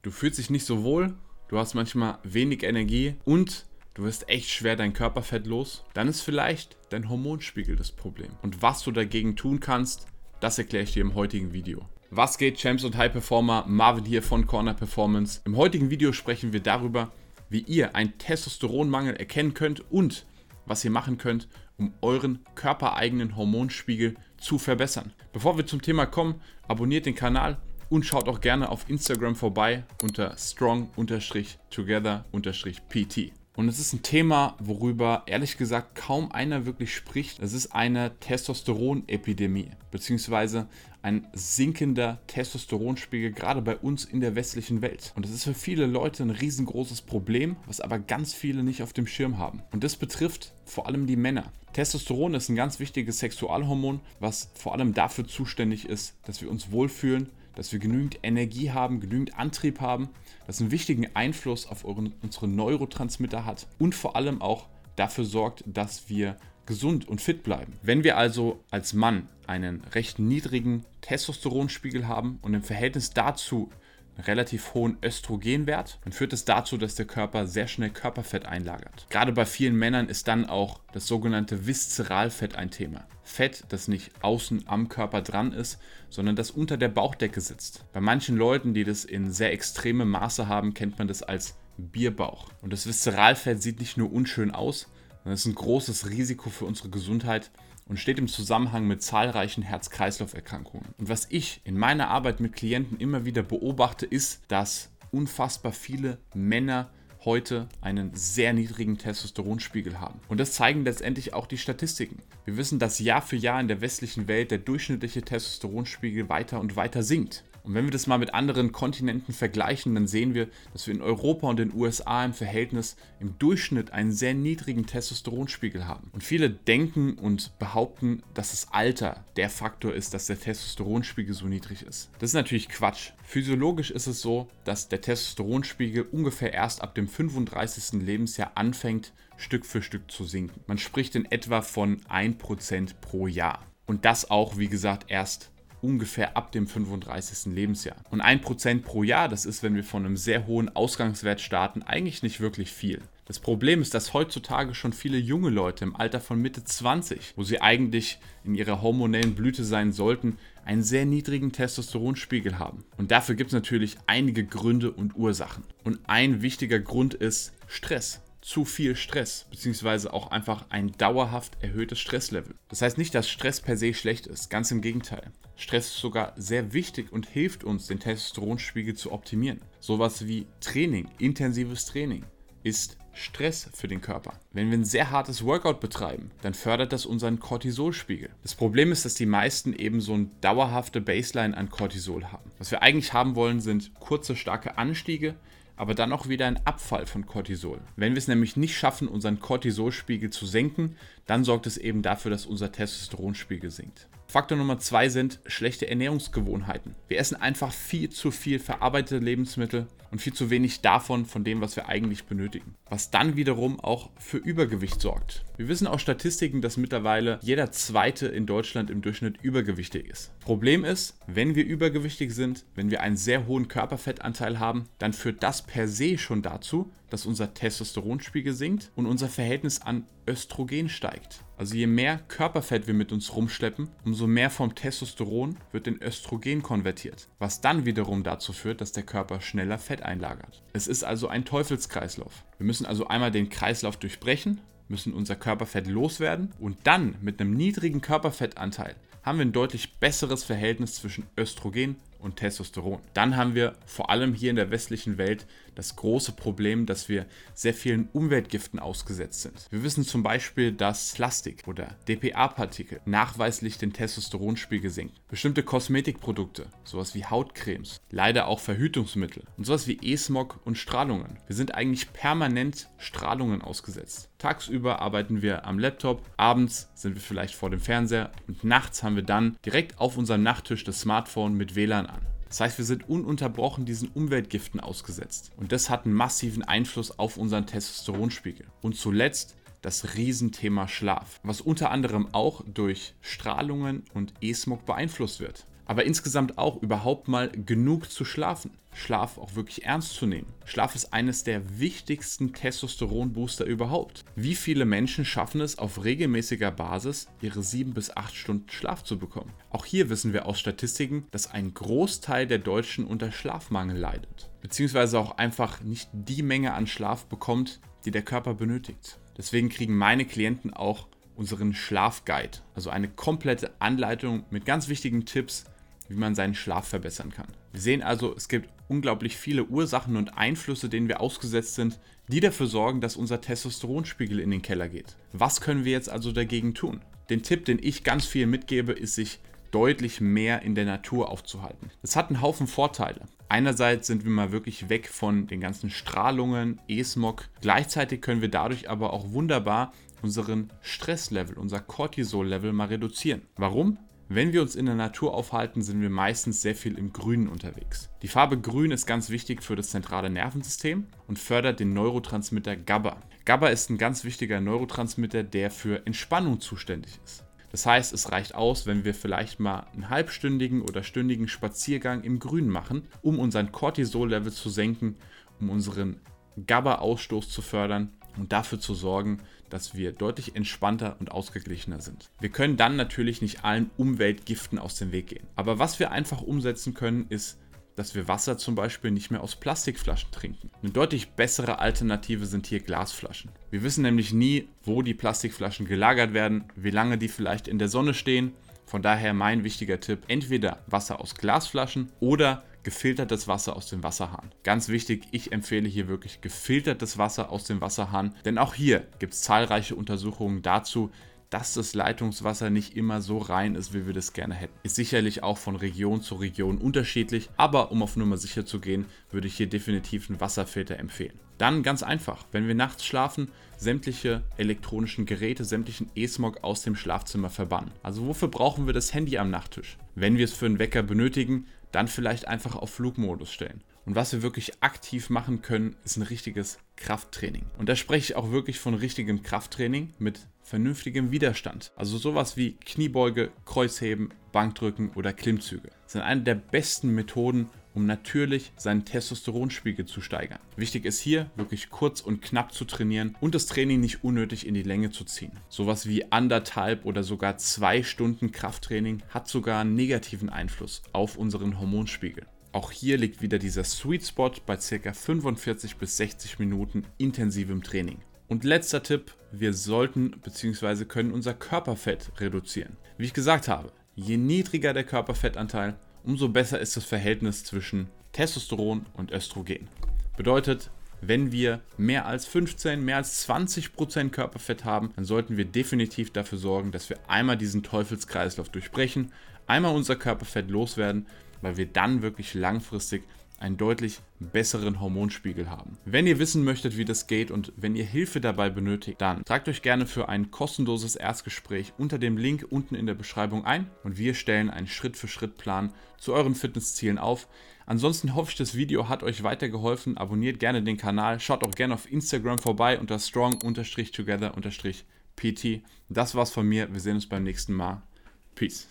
Du fühlst dich nicht so wohl, du hast manchmal wenig Energie und du wirst echt schwer dein Körperfett los, dann ist vielleicht dein Hormonspiegel das Problem. Und was du dagegen tun kannst, das erkläre ich dir im heutigen Video. Was geht, Champs und High Performer? Marvin hier von Corner Performance. Im heutigen Video sprechen wir darüber, wie ihr einen Testosteronmangel erkennen könnt und was ihr machen könnt, um euren körpereigenen Hormonspiegel zu verbessern. Bevor wir zum Thema kommen, abonniert den Kanal und schaut auch gerne auf Instagram vorbei unter strong-together-pt. Und es ist ein Thema, worüber ehrlich gesagt kaum einer wirklich spricht. Es ist eine Testosteronepidemie, beziehungsweise ein sinkender Testosteronspiegel, gerade bei uns in der westlichen Welt. Und das ist für viele Leute ein riesengroßes Problem, was aber ganz viele nicht auf dem Schirm haben. Und das betrifft vor allem die Männer. Testosteron ist ein ganz wichtiges Sexualhormon, was vor allem dafür zuständig ist, dass wir uns wohlfühlen, dass wir genügend Energie haben, genügend Antrieb haben, das einen wichtigen Einfluss auf euren, unsere Neurotransmitter hat und vor allem auch dafür sorgt, dass wir gesund und fit bleiben. Wenn wir also als Mann einen recht niedrigen Testosteronspiegel haben und im Verhältnis dazu relativ hohen Östrogenwert, dann führt es dazu, dass der Körper sehr schnell Körperfett einlagert. Gerade bei vielen Männern ist dann auch das sogenannte Viszeralfett ein Thema. Fett, das nicht außen am Körper dran ist, sondern das unter der Bauchdecke sitzt. Bei manchen Leuten, die das in sehr extremem Maße haben, kennt man das als Bierbauch. Und das Viszeralfett sieht nicht nur unschön aus, sondern es ist ein großes Risiko für unsere Gesundheit und steht im Zusammenhang mit zahlreichen Herz-Kreislauf-Erkrankungen. Und was ich in meiner Arbeit mit Klienten immer wieder beobachte, ist, dass unfassbar viele Männer heute einen sehr niedrigen Testosteronspiegel haben. Und das zeigen letztendlich auch die Statistiken. Wir wissen, dass Jahr für Jahr in der westlichen Welt der durchschnittliche Testosteronspiegel weiter und weiter sinkt. Und wenn wir das mal mit anderen Kontinenten vergleichen, dann sehen wir, dass wir in Europa und den USA im Verhältnis im Durchschnitt einen sehr niedrigen Testosteronspiegel haben. Und viele denken und behaupten, dass das Alter der Faktor ist, dass der Testosteronspiegel so niedrig ist. Das ist natürlich Quatsch. Physiologisch ist es so, dass der Testosteronspiegel ungefähr erst ab dem 35. Lebensjahr anfängt, Stück für Stück zu sinken. Man spricht in etwa von 1% pro Jahr. Und das auch, wie gesagt, erst ungefähr ab dem 35. Lebensjahr. Und 1% pro Jahr, das ist, wenn wir von einem sehr hohen Ausgangswert starten, eigentlich nicht wirklich viel. Das Problem ist, dass heutzutage schon viele junge Leute im Alter von Mitte 20, wo sie eigentlich in ihrer hormonellen Blüte sein sollten, einen sehr niedrigen Testosteronspiegel haben. Und dafür gibt es natürlich einige Gründe und Ursachen. Und ein wichtiger Grund ist Stress zu viel Stress, beziehungsweise auch einfach ein dauerhaft erhöhtes Stresslevel. Das heißt nicht, dass Stress per se schlecht ist, ganz im Gegenteil. Stress ist sogar sehr wichtig und hilft uns, den Testosteronspiegel zu optimieren. Sowas wie Training, intensives Training ist Stress für den Körper. Wenn wir ein sehr hartes Workout betreiben, dann fördert das unseren Cortisolspiegel. Das Problem ist, dass die meisten eben so eine dauerhafte Baseline an Cortisol haben. Was wir eigentlich haben wollen, sind kurze, starke Anstiege, aber dann auch wieder ein Abfall von Cortisol. Wenn wir es nämlich nicht schaffen, unseren Cortisolspiegel zu senken, dann sorgt es eben dafür, dass unser Testosteronspiegel sinkt. Faktor Nummer zwei sind schlechte Ernährungsgewohnheiten. Wir essen einfach viel zu viel verarbeitete Lebensmittel und viel zu wenig davon, von dem, was wir eigentlich benötigen. Was dann wiederum auch für Übergewicht sorgt. Wir wissen aus Statistiken, dass mittlerweile jeder Zweite in Deutschland im Durchschnitt übergewichtig ist. Problem ist, wenn wir übergewichtig sind, wenn wir einen sehr hohen Körperfettanteil haben, dann führt das per se schon dazu, dass unser Testosteronspiegel sinkt und unser Verhältnis an Östrogen steigt. Also je mehr Körperfett wir mit uns rumschleppen, umso mehr vom Testosteron wird in Östrogen konvertiert, was dann wiederum dazu führt, dass der Körper schneller Fett einlagert. Es ist also ein Teufelskreislauf. Wir müssen also einmal den Kreislauf durchbrechen, müssen unser Körperfett loswerden und dann mit einem niedrigen Körperfettanteil haben wir ein deutlich besseres Verhältnis zwischen Östrogen und Testosteron. Dann haben wir vor allem hier in der westlichen Welt das große Problem, dass wir sehr vielen Umweltgiften ausgesetzt sind. Wir wissen zum Beispiel, dass Plastik oder DPA-Partikel nachweislich den Testosteronspiegel senken. Bestimmte Kosmetikprodukte, sowas wie Hautcremes, leider auch Verhütungsmittel und sowas wie E-Smog und Strahlungen. Wir sind eigentlich permanent Strahlungen ausgesetzt. Tagsüber arbeiten wir am Laptop, abends sind wir vielleicht vor dem Fernseher und nachts haben wir dann direkt auf unserem Nachttisch das Smartphone mit WLAN an. Das heißt, wir sind ununterbrochen diesen Umweltgiften ausgesetzt. Und das hat einen massiven Einfluss auf unseren Testosteronspiegel. Und zuletzt das Riesenthema Schlaf, was unter anderem auch durch Strahlungen und E-Smog beeinflusst wird. Aber insgesamt auch überhaupt mal genug zu schlafen. Schlaf auch wirklich ernst zu nehmen. Schlaf ist eines der wichtigsten Testosteronbooster überhaupt. Wie viele Menschen schaffen es auf regelmäßiger Basis, ihre 7 bis 8 Stunden Schlaf zu bekommen? Auch hier wissen wir aus Statistiken, dass ein Großteil der Deutschen unter Schlafmangel leidet. Beziehungsweise auch einfach nicht die Menge an Schlaf bekommt, die der Körper benötigt. Deswegen kriegen meine Klienten auch unseren Schlafguide, also eine komplette Anleitung mit ganz wichtigen Tipps, wie man seinen Schlaf verbessern kann. Wir sehen also, es gibt unglaublich viele Ursachen und Einflüsse, denen wir ausgesetzt sind, die dafür sorgen, dass unser Testosteronspiegel in den Keller geht. Was können wir jetzt also dagegen tun? Den Tipp, den ich ganz viel mitgebe, ist sich deutlich mehr in der Natur aufzuhalten. Das hat einen Haufen Vorteile. Einerseits sind wir mal wirklich weg von den ganzen Strahlungen, E-Smog. Gleichzeitig können wir dadurch aber auch wunderbar unseren Stresslevel, unser Cortisol-Level mal reduzieren. Warum? Wenn wir uns in der Natur aufhalten, sind wir meistens sehr viel im Grünen unterwegs. Die Farbe Grün ist ganz wichtig für das zentrale Nervensystem und fördert den Neurotransmitter GABA. GABA ist ein ganz wichtiger Neurotransmitter, der für Entspannung zuständig ist. Das heißt, es reicht aus, wenn wir vielleicht mal einen halbstündigen oder stündigen Spaziergang im Grün machen, um unseren Cortisol-Level zu senken, um unseren GABA-Ausstoß zu fördern und dafür zu sorgen, dass wir deutlich entspannter und ausgeglichener sind. Wir können dann natürlich nicht allen Umweltgiften aus dem Weg gehen. Aber was wir einfach umsetzen können, ist, dass wir Wasser zum Beispiel nicht mehr aus Plastikflaschen trinken. Eine deutlich bessere Alternative sind hier Glasflaschen. Wir wissen nämlich nie, wo die Plastikflaschen gelagert werden, wie lange die vielleicht in der Sonne stehen. Von daher mein wichtiger Tipp, entweder Wasser aus Glasflaschen oder gefiltertes Wasser aus dem Wasserhahn. Ganz wichtig, ich empfehle hier wirklich gefiltertes Wasser aus dem Wasserhahn, denn auch hier gibt es zahlreiche Untersuchungen dazu, dass das Leitungswasser nicht immer so rein ist, wie wir das gerne hätten. Ist sicherlich auch von Region zu Region unterschiedlich, aber um auf Nummer sicher zu gehen, würde ich hier definitiv einen Wasserfilter empfehlen. Dann ganz einfach, wenn wir nachts schlafen, sämtliche elektronischen Geräte, sämtlichen E-Smog aus dem Schlafzimmer verbannen. Also wofür brauchen wir das Handy am Nachttisch? Wenn wir es für einen Wecker benötigen, dann vielleicht einfach auf Flugmodus stellen. Und was wir wirklich aktiv machen können, ist ein richtiges Krafttraining. Und da spreche ich auch wirklich von richtigem Krafttraining mit vernünftigem Widerstand. Also sowas wie Kniebeuge, Kreuzheben, Bankdrücken oder Klimmzüge. Sind eine der besten Methoden, um natürlich seinen Testosteronspiegel zu steigern. Wichtig ist hier, wirklich kurz und knapp zu trainieren und das Training nicht unnötig in die Länge zu ziehen. Sowas wie anderthalb oder sogar zwei Stunden Krafttraining hat sogar einen negativen Einfluss auf unseren Hormonspiegel. Auch hier liegt wieder dieser Sweet Spot bei ca. 45 bis 60 Minuten intensivem Training. Und letzter Tipp, wir sollten bzw. können unser Körperfett reduzieren. Wie ich gesagt habe, je niedriger der Körperfettanteil, umso besser ist das Verhältnis zwischen Testosteron und Östrogen. Bedeutet, wenn wir mehr als 15, mehr als 20% Körperfett haben, dann sollten wir definitiv dafür sorgen, dass wir einmal diesen Teufelskreislauf durchbrechen, einmal unser Körperfett loswerden, weil wir dann wirklich langfristig einen deutlich besseren Hormonspiegel haben. Wenn ihr wissen möchtet, wie das geht und wenn ihr Hilfe dabei benötigt, dann tragt euch gerne für ein kostenloses Erstgespräch unter dem Link unten in der Beschreibung ein und wir stellen einen Schritt-für-Schritt-Plan zu euren Fitnesszielen auf. Ansonsten hoffe ich, das Video hat euch weitergeholfen. Abonniert gerne den Kanal, schaut auch gerne auf Instagram vorbei unter strong-together-pt. Das war's von mir, wir sehen uns beim nächsten Mal. Peace.